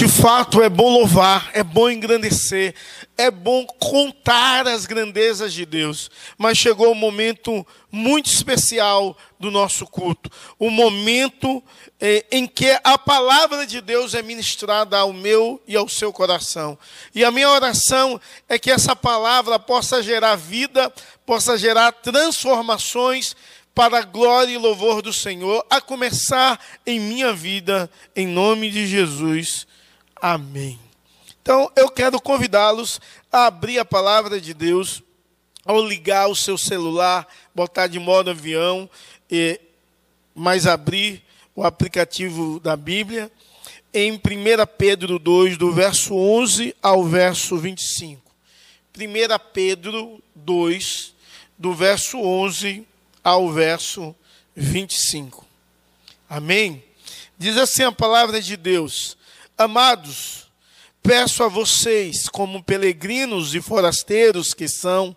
De fato, é bom louvar, é bom engrandecer, é bom contar as grandezas de Deus. Mas chegou um momento muito especial do nosso culto o momento eh, em que a palavra de Deus é ministrada ao meu e ao seu coração. E a minha oração é que essa palavra possa gerar vida, possa gerar transformações para a glória e louvor do Senhor, a começar em minha vida, em nome de Jesus. Amém. Então, eu quero convidá-los a abrir a palavra de Deus, ao ligar o seu celular, botar de modo avião, e, mas abrir o aplicativo da Bíblia, em 1 Pedro 2, do verso 11 ao verso 25. 1 Pedro 2, do verso 11 ao verso 25. Amém? Diz assim a palavra de Deus: Amados, peço a vocês, como peregrinos e forasteiros que são,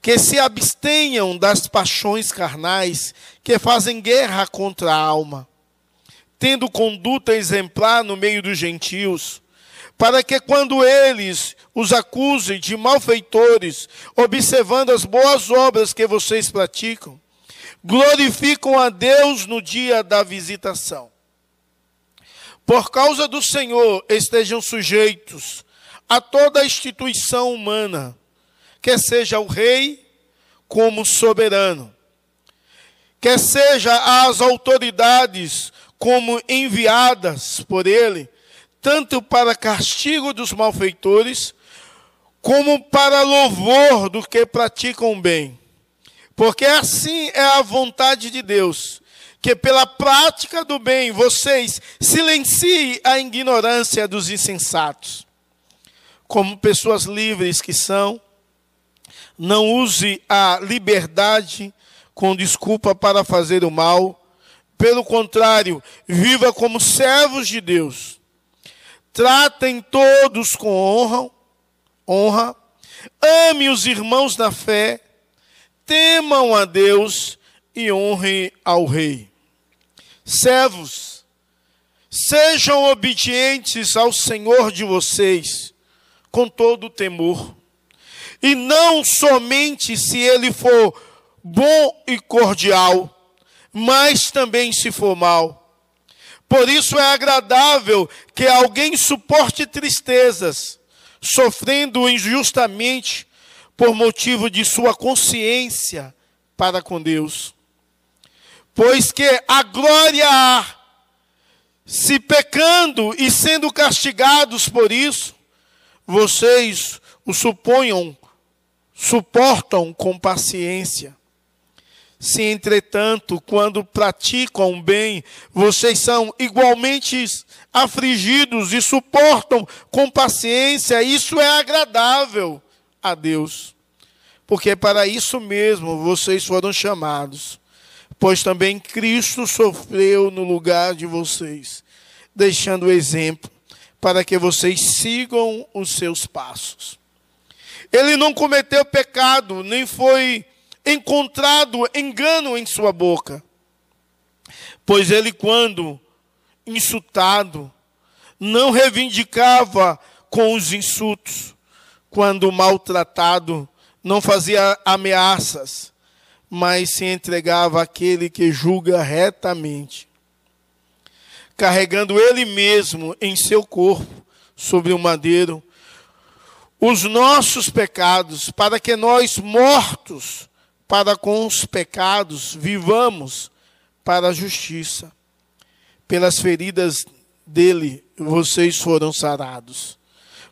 que se abstenham das paixões carnais que fazem guerra contra a alma, tendo conduta exemplar no meio dos gentios, para que quando eles os acusem de malfeitores, observando as boas obras que vocês praticam, glorificam a Deus no dia da visitação. Por causa do Senhor, estejam sujeitos a toda instituição humana, quer seja o rei como soberano, quer seja as autoridades como enviadas por ele, tanto para castigo dos malfeitores, como para louvor do que praticam bem. Porque assim é a vontade de Deus que pela prática do bem vocês silenciem a ignorância dos insensatos. Como pessoas livres que são, não use a liberdade com desculpa para fazer o mal. Pelo contrário, viva como servos de Deus. Tratem todos com honra, honra. Ame os irmãos na fé. Temam a Deus e honrem ao rei. Servos, sejam obedientes ao Senhor de vocês, com todo o temor, e não somente se ele for bom e cordial, mas também se for mal. Por isso é agradável que alguém suporte tristezas, sofrendo injustamente por motivo de sua consciência para com Deus. Pois que a glória há, se pecando e sendo castigados por isso, vocês o suponham, suportam com paciência. Se, entretanto, quando praticam bem, vocês são igualmente afligidos e suportam com paciência, isso é agradável a Deus. Porque para isso mesmo vocês foram chamados pois também Cristo sofreu no lugar de vocês, deixando o exemplo para que vocês sigam os seus passos. Ele não cometeu pecado, nem foi encontrado engano em sua boca. Pois ele, quando insultado, não reivindicava com os insultos, quando maltratado, não fazia ameaças, mas se entregava àquele que julga retamente, carregando ele mesmo em seu corpo sobre o madeiro os nossos pecados, para que nós mortos para com os pecados vivamos para a justiça. Pelas feridas dele vocês foram sarados,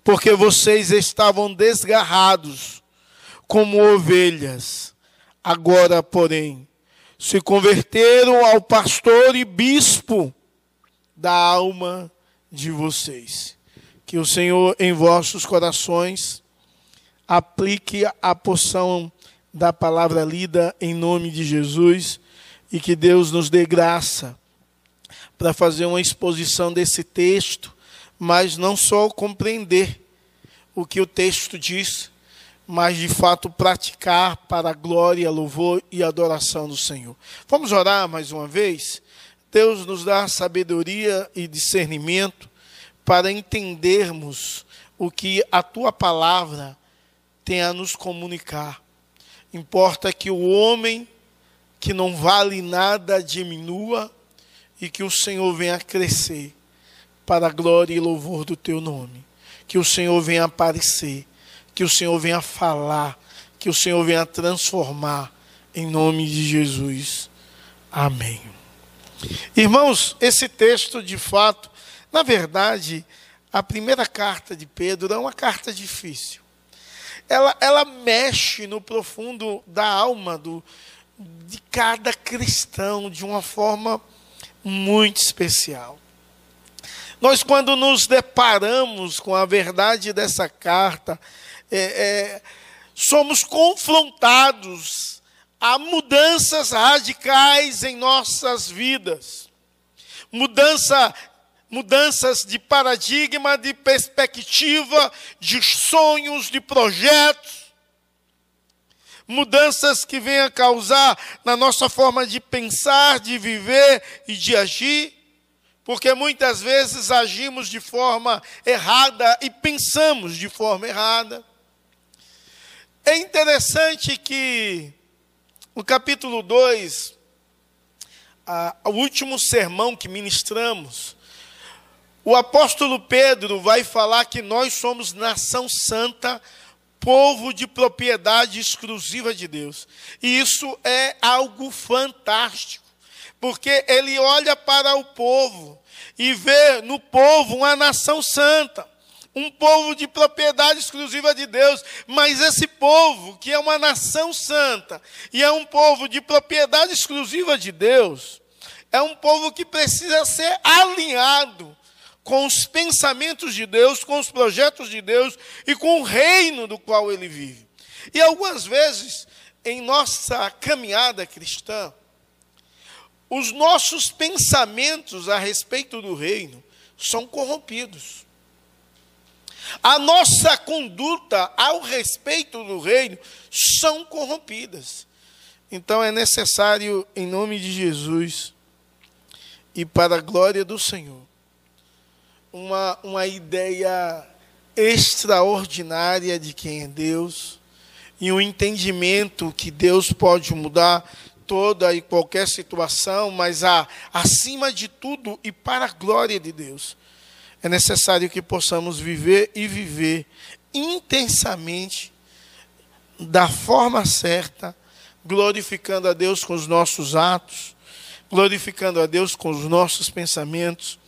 porque vocês estavam desgarrados como ovelhas Agora, porém, se converteram ao pastor e bispo da alma de vocês. Que o Senhor em vossos corações aplique a porção da palavra lida em nome de Jesus e que Deus nos dê graça para fazer uma exposição desse texto, mas não só compreender o que o texto diz, mas de fato praticar para a glória, louvor e adoração do Senhor. Vamos orar mais uma vez? Deus nos dá sabedoria e discernimento para entendermos o que a tua palavra tem a nos comunicar. Importa que o homem que não vale nada diminua e que o Senhor venha crescer para a glória e louvor do teu nome. Que o Senhor venha aparecer, que o Senhor venha falar, que o Senhor venha transformar em nome de Jesus. Amém. Irmãos, esse texto de fato, na verdade, a primeira carta de Pedro é uma carta difícil. Ela, ela mexe no profundo da alma do, de cada cristão de uma forma muito especial. Nós, quando nos deparamos com a verdade dessa carta, é, é, somos confrontados a mudanças radicais em nossas vidas. Mudança, mudanças de paradigma, de perspectiva, de sonhos, de projetos. Mudanças que venham causar na nossa forma de pensar, de viver e de agir porque muitas vezes agimos de forma errada e pensamos de forma errada. É interessante que no capítulo 2, o último sermão que ministramos, o apóstolo Pedro vai falar que nós somos nação santa, povo de propriedade exclusiva de Deus. E isso é algo fantástico, porque ele olha para o povo e vê no povo uma nação santa, um povo de propriedade exclusiva de Deus, mas esse povo, que é uma nação santa e é um povo de propriedade exclusiva de Deus, é um povo que precisa ser alinhado com os pensamentos de Deus, com os projetos de Deus e com o reino do qual ele vive. E algumas vezes, em nossa caminhada cristã, os nossos pensamentos a respeito do reino são corrompidos. A nossa conduta ao respeito do reino são corrompidas. Então é necessário, em nome de Jesus e para a glória do Senhor, uma, uma ideia extraordinária de quem é Deus e um entendimento que Deus pode mudar toda e qualquer situação, mas a, acima de tudo e para a glória de Deus, é necessário que possamos viver e viver intensamente, da forma certa, glorificando a Deus com os nossos atos, glorificando a Deus com os nossos pensamentos,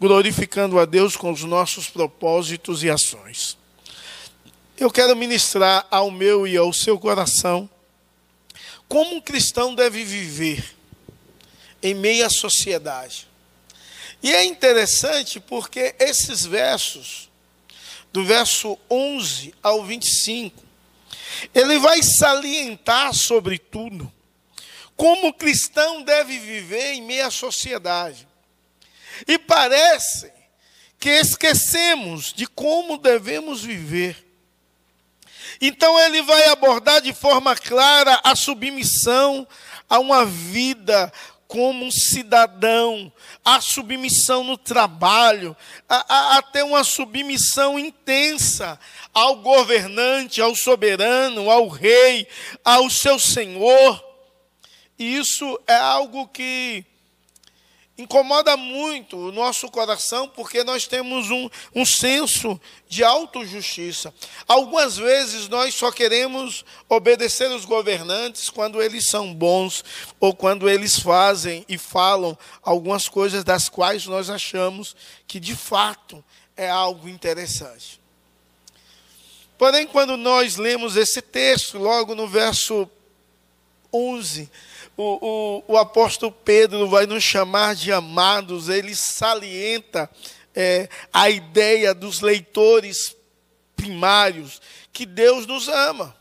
glorificando a Deus com os nossos propósitos e ações. Eu quero ministrar ao meu e ao seu coração como um cristão deve viver em meio à sociedade. E é interessante porque esses versos, do verso 11 ao 25, ele vai salientar, sobretudo, como o cristão deve viver em meio à sociedade. E parece que esquecemos de como devemos viver. Então ele vai abordar de forma clara a submissão a uma vida como um cidadão, a submissão no trabalho, a, a, a, ter uma submissão intensa ao governante, ao soberano, ao rei, ao seu senhor. Isso é algo que incomoda muito o nosso coração, porque nós temos um, um senso de autojustiça. Algumas vezes nós só queremos obedecer os governantes quando eles são bons, ou quando eles fazem e falam algumas coisas das quais nós achamos que de fato é algo interessante. Porém, quando nós lemos esse texto, logo no verso 11, o, o, o apóstolo Pedro vai nos chamar de amados, ele salienta é, a ideia dos leitores primários, que Deus nos ama.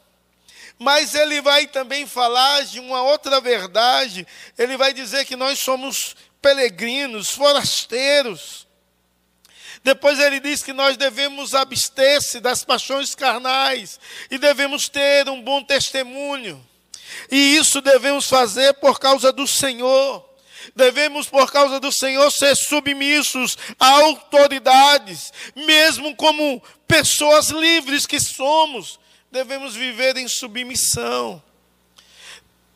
Mas ele vai também falar de uma outra verdade, ele vai dizer que nós somos peregrinos, forasteiros. Depois ele diz que nós devemos abster-se das paixões carnais e devemos ter um bom testemunho. E isso devemos fazer por causa do Senhor. Devemos, por causa do Senhor, ser submissos a autoridades, mesmo como pessoas livres que somos, devemos viver em submissão.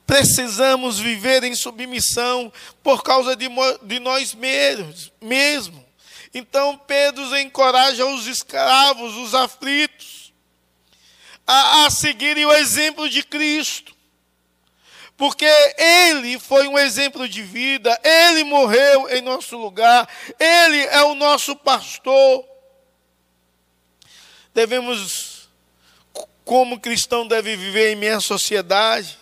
Precisamos viver em submissão por causa de, de nós mesmos, mesmo. Então Pedro encoraja os escravos, os aflitos, a, a seguirem o exemplo de Cristo porque Ele foi um exemplo de vida, Ele morreu em nosso lugar, Ele é o nosso pastor. Devemos, como cristão, deve viver em minha sociedade,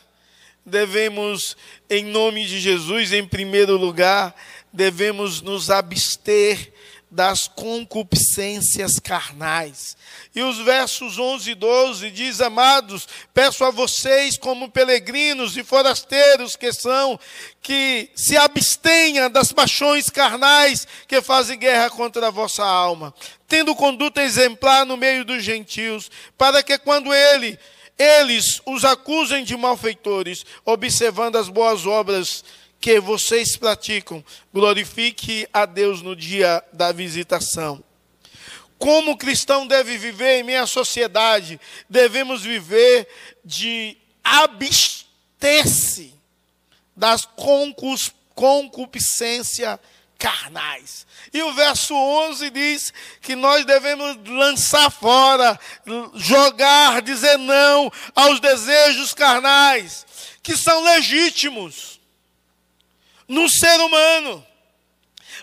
devemos, em nome de Jesus, em primeiro lugar, devemos nos abster das concupiscências carnais. E os versos 11 e 12 diz: Amados, peço a vocês, como peregrinos e forasteiros que são, que se abstenha das paixões carnais que fazem guerra contra a vossa alma, tendo conduta exemplar no meio dos gentios, para que quando ele eles os acusem de malfeitores, observando as boas obras que vocês praticam, glorifique a Deus no dia da visitação. Como o cristão deve viver em minha sociedade? Devemos viver de abster-se das concupiscências carnais. E o verso 11 diz que nós devemos lançar fora, jogar, dizer não aos desejos carnais, que são legítimos no ser humano,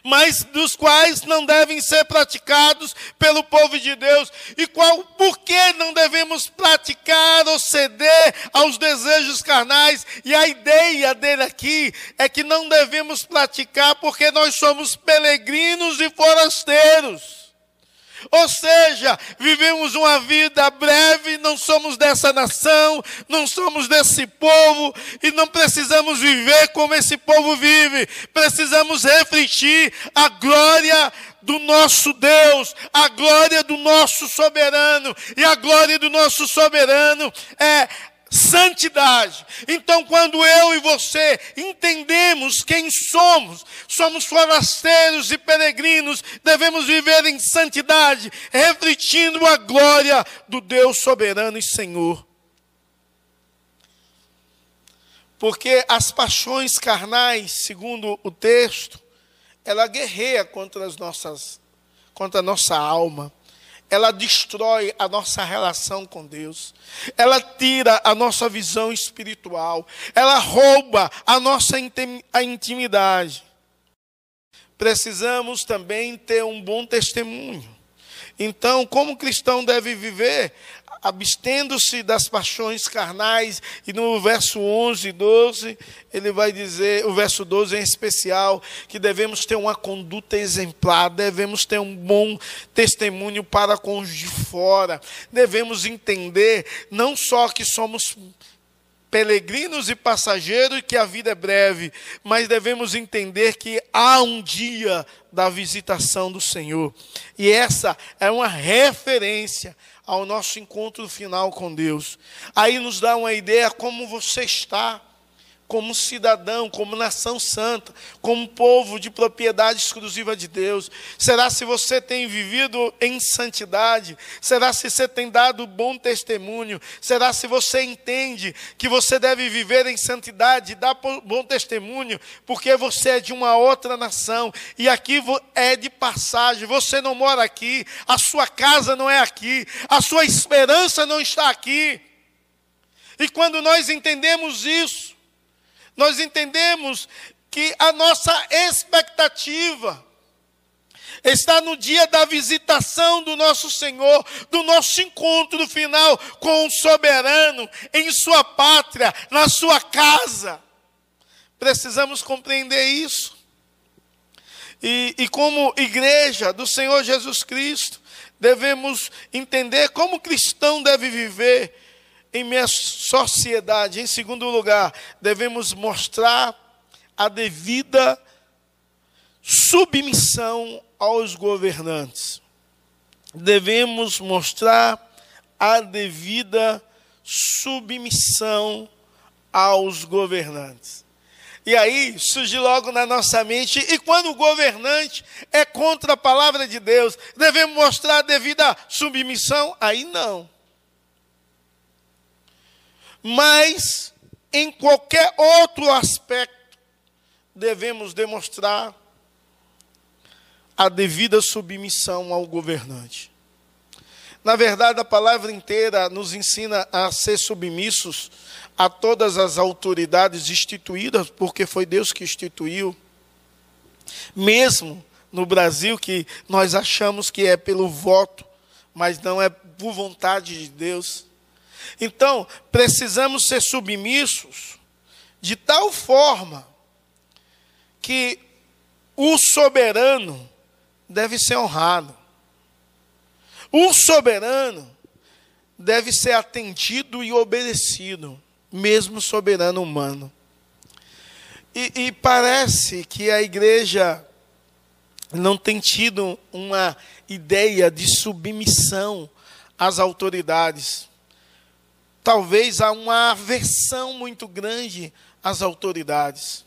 mas dos quais não devem ser praticados pelo povo de Deus. E qual, por que não devemos praticar ou ceder aos desejos carnais? E a ideia dele aqui é que não devemos praticar porque nós somos peregrinos e forasteiros. Ou seja, vivemos uma vida breve, não somos dessa nação, não somos desse povo e não precisamos viver como esse povo vive. Precisamos refletir a glória do nosso Deus, a glória do nosso soberano. E a glória do nosso soberano é santidade. Então, quando eu e você entendemos quem somos, somos forasteiros e peregrinos, devemos viver em santidade, refletindo a glória do Deus soberano e Senhor. Porque as paixões carnais, segundo o texto, ela guerreia contra as nossas contra a nossa alma ela destrói a nossa relação com Deus, ela tira a nossa visão espiritual, ela rouba a nossa intimidade. Precisamos também ter um bom testemunho. Então, como cristão deve viver? Abstendo-se das paixões carnais, e no verso 11 e 12, ele vai dizer, o verso 12 em especial, que devemos ter uma conduta exemplar, devemos ter um bom testemunho para com os de fora, devemos entender não só que somos peregrinos e passageiros que a vida é breve, mas devemos entender que há um dia da visitação do Senhor. E essa é uma referência ao nosso encontro final com Deus. Aí nos dá uma ideia como você está como cidadão, como nação santa, como povo de propriedade exclusiva de Deus? Será se você tem vivido em santidade? Será se você tem dado bom testemunho? Será se você entende que você deve viver em santidade, dar bom testemunho, porque você é de uma outra nação e aqui é de passagem, você não mora aqui, a sua casa não é aqui, a sua esperança não está aqui. E quando nós entendemos isso, nós entendemos que a nossa expectativa está no dia da visitação do nosso Senhor, do nosso encontro final com o soberano, em sua pátria, na sua casa. Precisamos compreender isso. E, e como igreja do Senhor Jesus Cristo, devemos entender como o cristão deve viver em minha sociedade. Em segundo lugar, devemos mostrar a devida submissão aos governantes. Devemos mostrar a devida submissão aos governantes. E aí surge logo na nossa mente, e quando o governante é contra a palavra de Deus, devemos mostrar a devida submissão? Aí não. Mas em qualquer outro aspecto, devemos demonstrar a devida submissão ao governante. Na verdade, a palavra inteira nos ensina a ser submissos a todas as autoridades instituídas, porque foi Deus que instituiu. Mesmo no Brasil, que nós achamos que é pelo voto, mas não é por vontade de Deus. Então, precisamos ser submissos de tal forma que o soberano deve ser honrado. O soberano deve ser atendido e obedecido mesmo soberano humano. E, e parece que a igreja não tem tido uma ideia de submissão às autoridades. Talvez há uma aversão muito grande às autoridades.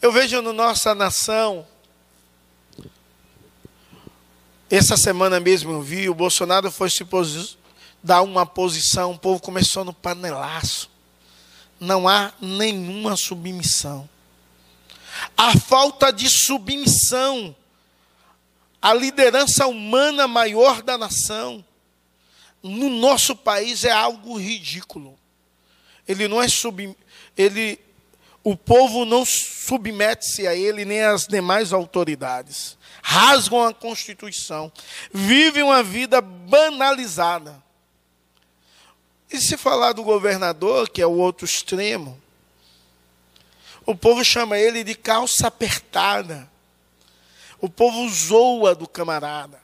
Eu vejo na nossa nação, essa semana mesmo eu vi, o Bolsonaro foi se dar uma posição, o povo começou no panelaço. Não há nenhuma submissão. A falta de submissão à liderança humana maior da nação, no nosso país é algo ridículo. Ele não é sub, ele o povo não submete-se a ele nem às demais autoridades. Rasgam a Constituição, vivem uma vida banalizada. E se falar do governador, que é o outro extremo, o povo chama ele de calça apertada. O povo zoa do camarada.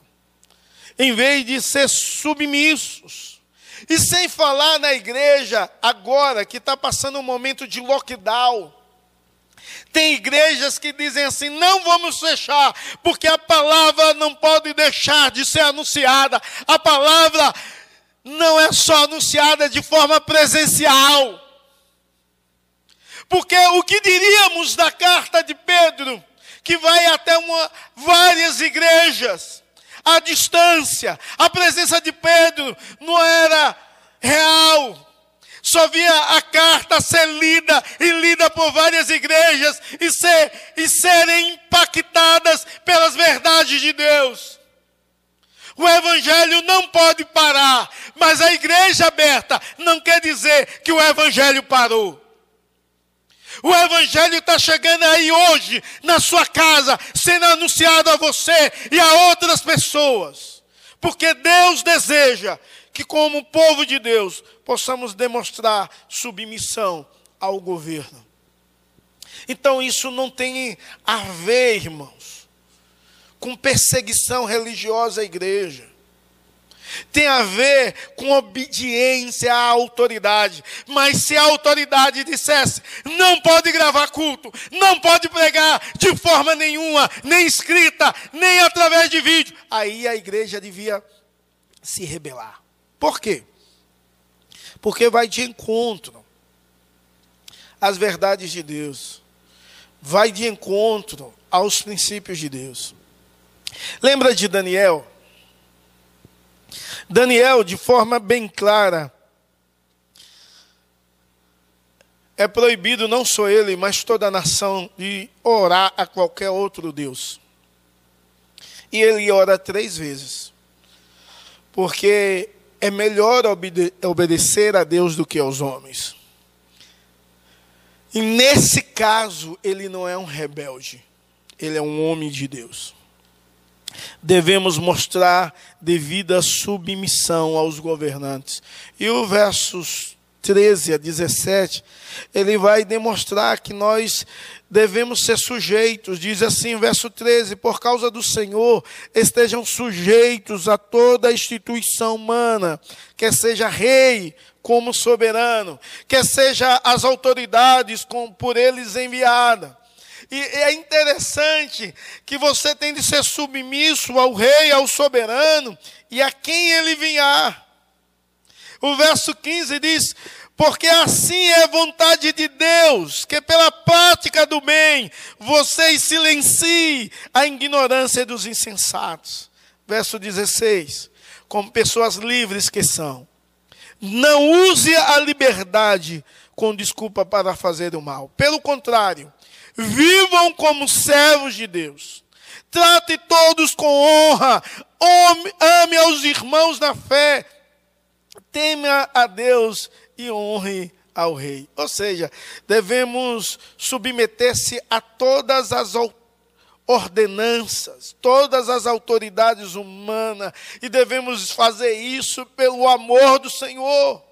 Em vez de ser submissos. E sem falar na igreja, agora que está passando um momento de lockdown. Tem igrejas que dizem assim: não vamos fechar, porque a palavra não pode deixar de ser anunciada. A palavra não é só anunciada de forma presencial. Porque o que diríamos da carta de Pedro, que vai até uma, várias igrejas, à distância, a presença de Pedro não era real. Só via a carta ser lida e lida por várias igrejas e, ser, e serem impactadas pelas verdades de Deus. O evangelho não pode parar, mas a igreja aberta não quer dizer que o evangelho parou. O evangelho está chegando aí hoje, na sua casa, sendo anunciado a você e a outras pessoas. Porque Deus deseja que, como povo de Deus, possamos demonstrar submissão ao governo. Então, isso não tem a ver, irmãos, com perseguição religiosa à igreja. Tem a ver com obediência à autoridade. Mas se a autoridade dissesse, não pode gravar culto, não pode pregar de forma nenhuma, nem escrita, nem através de vídeo, aí a igreja devia se rebelar. Por quê? Porque vai de encontro às verdades de Deus, vai de encontro aos princípios de Deus. Lembra de Daniel? Daniel, de forma bem clara, é proibido não só ele, mas toda a nação de orar a qualquer outro Deus. E ele ora três vezes. Porque é melhor obede obedecer a Deus do que aos homens. E nesse caso, ele não é um rebelde, ele é um homem de Deus devemos mostrar devida submissão aos governantes. E o versos 13 a 17, ele vai demonstrar que nós devemos ser sujeitos. Diz assim, verso 13: Por causa do Senhor, estejam sujeitos a toda a instituição humana, quer seja rei como soberano, quer seja as autoridades com, por eles enviada e é interessante que você tem de ser submisso ao rei, ao soberano e a quem ele vinhar. O verso 15 diz: Porque assim é vontade de Deus, que pela prática do bem vocês silenciem a ignorância dos insensatos. Verso 16. Como pessoas livres que são. Não use a liberdade com desculpa para fazer o mal. Pelo contrário, vivam como servos de Deus. Trate todos com honra. Ame aos irmãos na fé. Tema a Deus e honre ao rei. Ou seja, devemos submeter-se a todas as ordenanças, todas as autoridades humanas, e devemos fazer isso pelo amor do Senhor.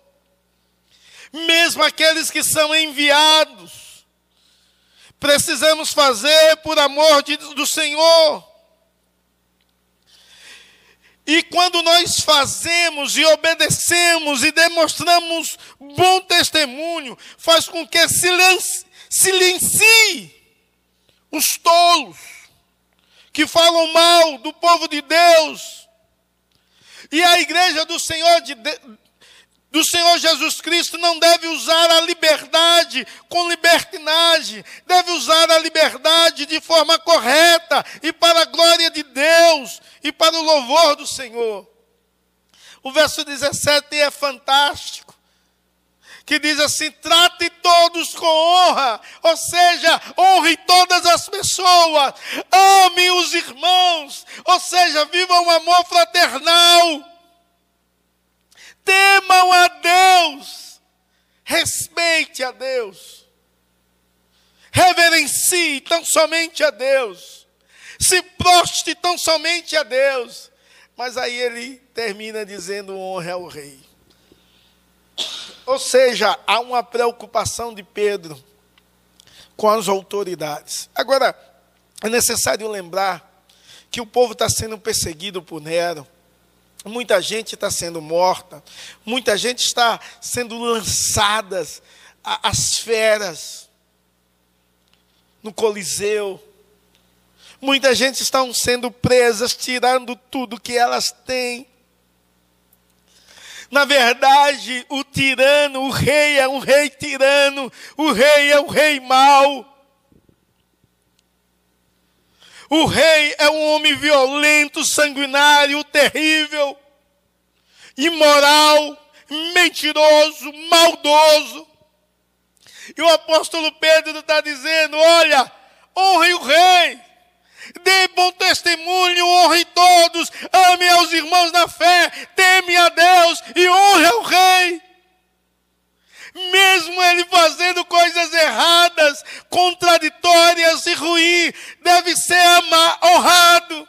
Mesmo aqueles que são enviados, precisamos fazer por amor de, do Senhor. E quando nós fazemos e obedecemos e demonstramos bom testemunho, faz com que silencie, silencie os tolos que falam mal do povo de Deus. E a igreja do Senhor de, do Senhor Jesus Cristo não deve usar a liberdade com libertinagem, deve usar a liberdade de forma correta e para a glória de Deus e para o louvor do Senhor. O verso 17 é fantástico, que diz assim: trate todos com honra, ou seja, honre todas as pessoas, ame os irmãos, ou seja, viva um amor fraternal temam a Deus, respeite a Deus, reverencie tão somente a Deus, se proste tão somente a Deus. Mas aí ele termina dizendo honra ao rei. Ou seja, há uma preocupação de Pedro com as autoridades. Agora, é necessário lembrar que o povo está sendo perseguido por Nero. Muita gente está sendo morta, muita gente está sendo lançada às feras no Coliseu. Muita gente está sendo presas, tirando tudo que elas têm. Na verdade, o tirano, o rei é um rei tirano, o rei é um rei mau. O rei é um homem violento, sanguinário, terrível, imoral, mentiroso, maldoso. E o apóstolo Pedro está dizendo: olha, honre o rei, dê bom testemunho, honre todos, ame aos irmãos na fé, teme a Deus e honre ao rei mesmo ele fazendo coisas erradas, contraditórias e ruins, deve ser honrado,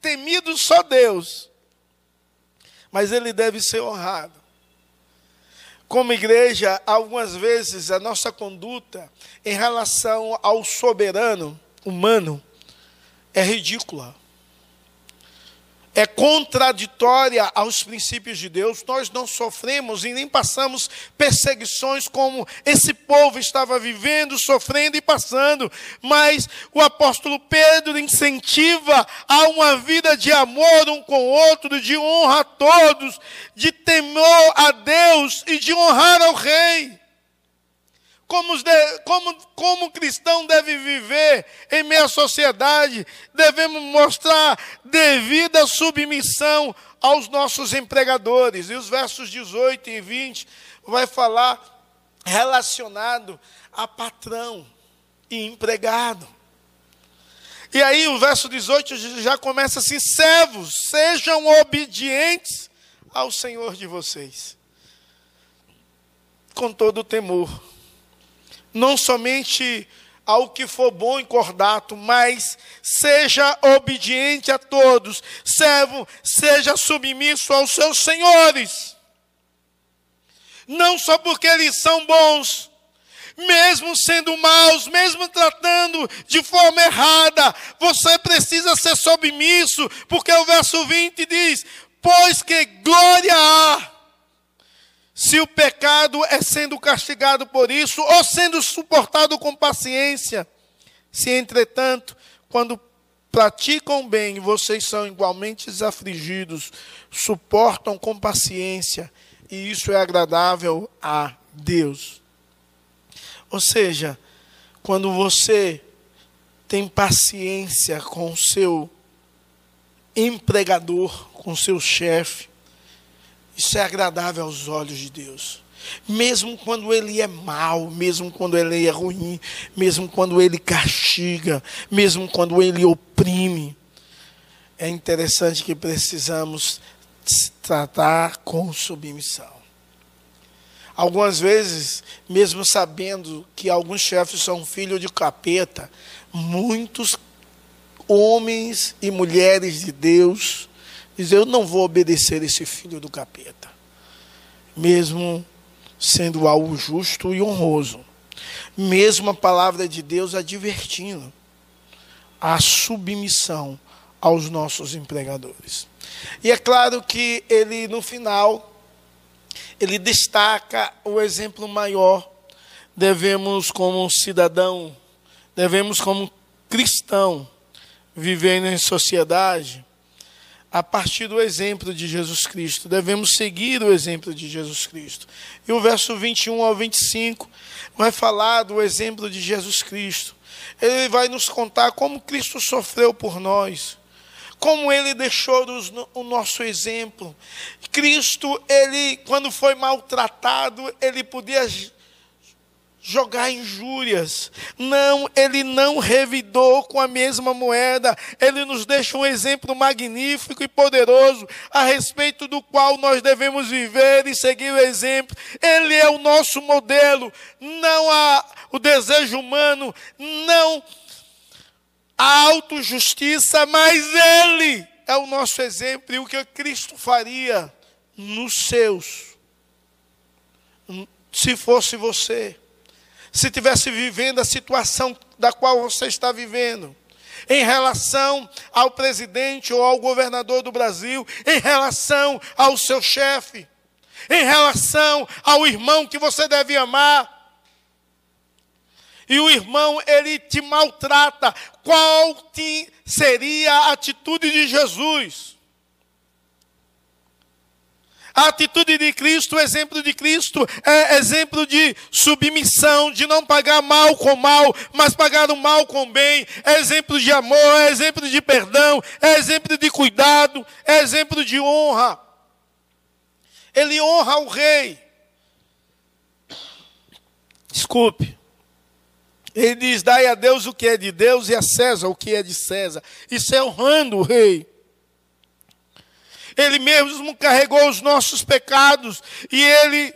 temido só Deus, mas ele deve ser honrado. Como igreja, algumas vezes a nossa conduta em relação ao soberano humano é ridícula é contraditória aos princípios de Deus, nós não sofremos e nem passamos perseguições como esse povo estava vivendo, sofrendo e passando, mas o apóstolo Pedro incentiva a uma vida de amor um com o outro, de honra a todos, de temor a Deus e de honrar ao rei como, como, como cristão deve viver em meia sociedade, devemos mostrar devida submissão aos nossos empregadores. E os versos 18 e 20 vai falar relacionado a patrão e empregado. E aí o verso 18 já começa assim: servos, sejam obedientes ao Senhor de vocês, com todo o temor não somente ao que for bom e cordato, mas seja obediente a todos, servo, seja submisso aos seus senhores. Não só porque eles são bons, mesmo sendo maus, mesmo tratando de forma errada, você precisa ser submisso, porque o verso 20 diz: Pois que glória há se o pecado é sendo castigado por isso ou sendo suportado com paciência. Se, entretanto, quando praticam bem, vocês são igualmente desafligidos, suportam com paciência, e isso é agradável a Deus. Ou seja, quando você tem paciência com o seu empregador, com o seu chefe, isso é agradável aos olhos de Deus. Mesmo quando ele é mau, mesmo quando ele é ruim, mesmo quando ele castiga, mesmo quando ele oprime, é interessante que precisamos tratar com submissão. Algumas vezes, mesmo sabendo que alguns chefes são filhos de capeta, muitos homens e mulheres de Deus dizem: Eu não vou obedecer esse filho do capeta, mesmo sendo algo justo e honroso. Mesmo a palavra de Deus advertindo a submissão aos nossos empregadores. E é claro que ele, no final, ele destaca o exemplo maior. Devemos, como cidadão, devemos, como cristão, viver em sociedade a partir do exemplo de Jesus Cristo. Devemos seguir o exemplo de Jesus Cristo. E o verso 21 ao 25 vai falar do exemplo de Jesus Cristo. Ele vai nos contar como Cristo sofreu por nós como ele deixou o nosso exemplo. Cristo, ele, quando foi maltratado, ele podia jogar injúrias. Não, ele não revidou com a mesma moeda. Ele nos deixa um exemplo magnífico e poderoso a respeito do qual nós devemos viver e seguir o exemplo. Ele é o nosso modelo, não há o desejo humano, não a autojustiça, mas Ele é o nosso exemplo e o que Cristo faria nos seus, se fosse você, se tivesse vivendo a situação da qual você está vivendo, em relação ao presidente ou ao governador do Brasil, em relação ao seu chefe, em relação ao irmão que você deve amar, e o irmão ele te maltrata, qual te seria a atitude de Jesus? A atitude de Cristo, o exemplo de Cristo, é exemplo de submissão, de não pagar mal com mal, mas pagar o mal com bem. É exemplo de amor, é exemplo de perdão, é exemplo de cuidado, é exemplo de honra. Ele honra o rei. Desculpe. Ele diz: dai a Deus o que é de Deus e a César o que é de César. Isso é honrando o rei. Ele mesmo carregou os nossos pecados e ele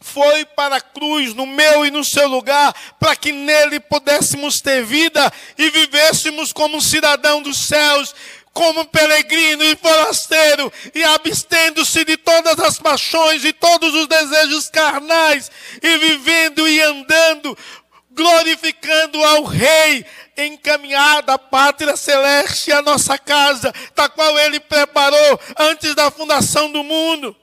foi para a cruz no meu e no seu lugar, para que nele pudéssemos ter vida e vivêssemos como cidadão dos céus, como peregrino e forasteiro, e abstendo-se de todas as paixões e todos os desejos carnais, e vivendo e andando glorificando ao Rei, encaminhada a pátria celeste, a nossa casa, da qual Ele preparou antes da fundação do mundo.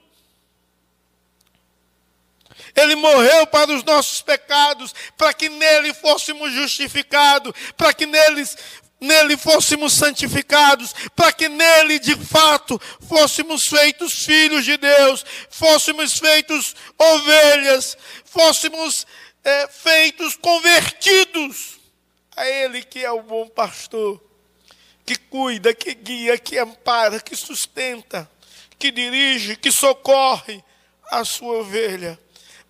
Ele morreu para os nossos pecados, para que nele fôssemos justificados, para que neles, nele fôssemos santificados, para que nele de fato fôssemos feitos filhos de Deus, fôssemos feitos ovelhas, fôssemos é, feitos convertidos a Ele que é o bom pastor, que cuida, que guia, que ampara, que sustenta, que dirige, que socorre a sua ovelha.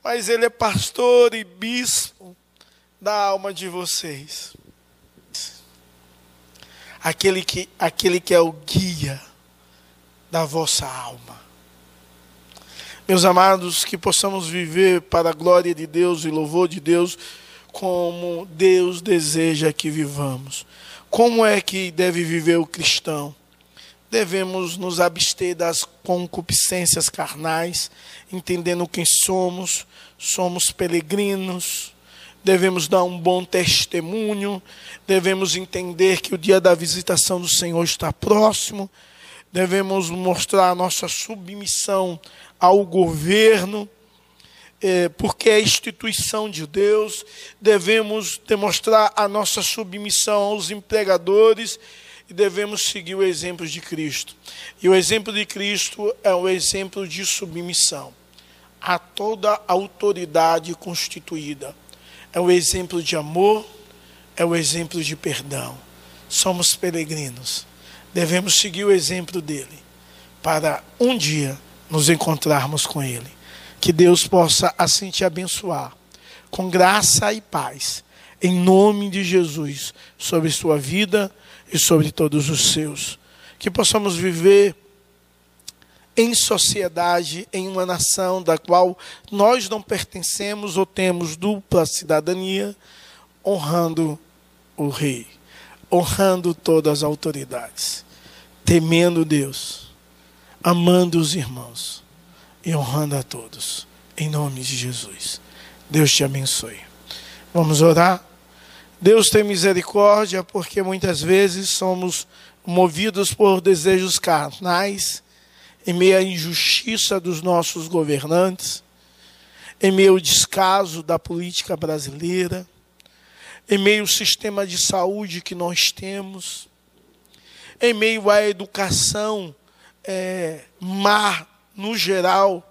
Mas Ele é pastor e bispo da alma de vocês. Aquele que, aquele que é o guia da vossa alma. Meus amados, que possamos viver para a glória de Deus e louvor de Deus, como Deus deseja que vivamos. Como é que deve viver o cristão? Devemos nos abster das concupiscências carnais, entendendo quem somos, somos peregrinos, devemos dar um bom testemunho, devemos entender que o dia da visitação do Senhor está próximo, devemos mostrar a nossa submissão ao governo, é, porque é instituição de Deus, devemos demonstrar a nossa submissão aos empregadores e devemos seguir o exemplo de Cristo. E o exemplo de Cristo é o exemplo de submissão a toda autoridade constituída. É o exemplo de amor, é o exemplo de perdão. Somos peregrinos. Devemos seguir o exemplo dele para um dia nos encontrarmos com ele. Que Deus possa assim te abençoar, com graça e paz, em nome de Jesus, sobre sua vida e sobre todos os seus. Que possamos viver em sociedade, em uma nação da qual nós não pertencemos ou temos dupla cidadania, honrando o Rei, honrando todas as autoridades, temendo Deus, amando os irmãos e honrando a todos, em nome de Jesus. Deus te abençoe. Vamos orar. Deus tem misericórdia porque muitas vezes somos movidos por desejos carnais em meio à injustiça dos nossos governantes, em meio ao descaso da política brasileira, em meio ao sistema de saúde que nós temos, em meio à educação é, má no geral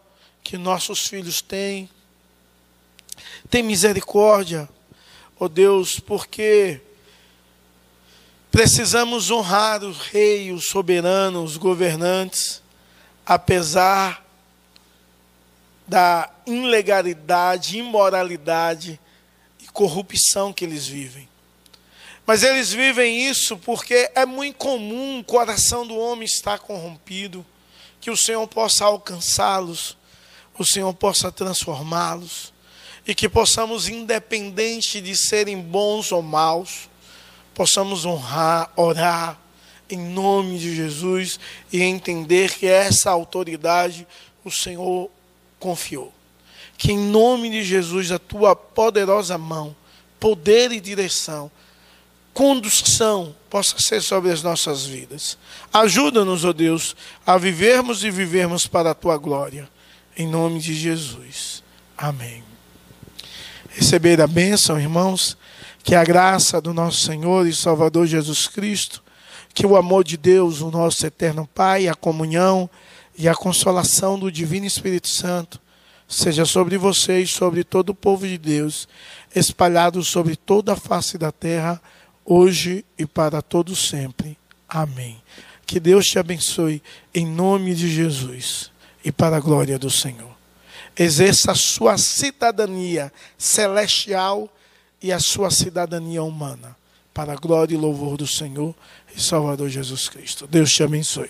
que nossos filhos têm. Tem misericórdia, ó oh Deus, porque precisamos honrar o rei, o soberano, os governantes apesar da ilegalidade, imoralidade e corrupção que eles vivem. Mas eles vivem isso porque é muito comum o coração do homem estar corrompido, que o Senhor possa alcançá-los, o Senhor possa transformá-los, e que possamos, independente de serem bons ou maus, possamos honrar, orar, em nome de Jesus e entender que essa autoridade o Senhor confiou. Que em nome de Jesus a tua poderosa mão, poder e direção, condução possa ser sobre as nossas vidas. Ajuda-nos, ó oh Deus, a vivermos e vivermos para a tua glória. Em nome de Jesus. Amém. Receber a bênção, irmãos, que a graça do nosso Senhor e Salvador Jesus Cristo que o amor de Deus, o nosso eterno Pai, a comunhão e a consolação do Divino Espírito Santo seja sobre vocês, sobre todo o povo de Deus, espalhado sobre toda a face da terra, hoje e para todo sempre. Amém. Que Deus te abençoe em nome de Jesus e para a glória do Senhor. Exerça a sua cidadania celestial e a sua cidadania humana, para a glória e louvor do Senhor e Salvador Jesus Cristo. Deus te abençoe.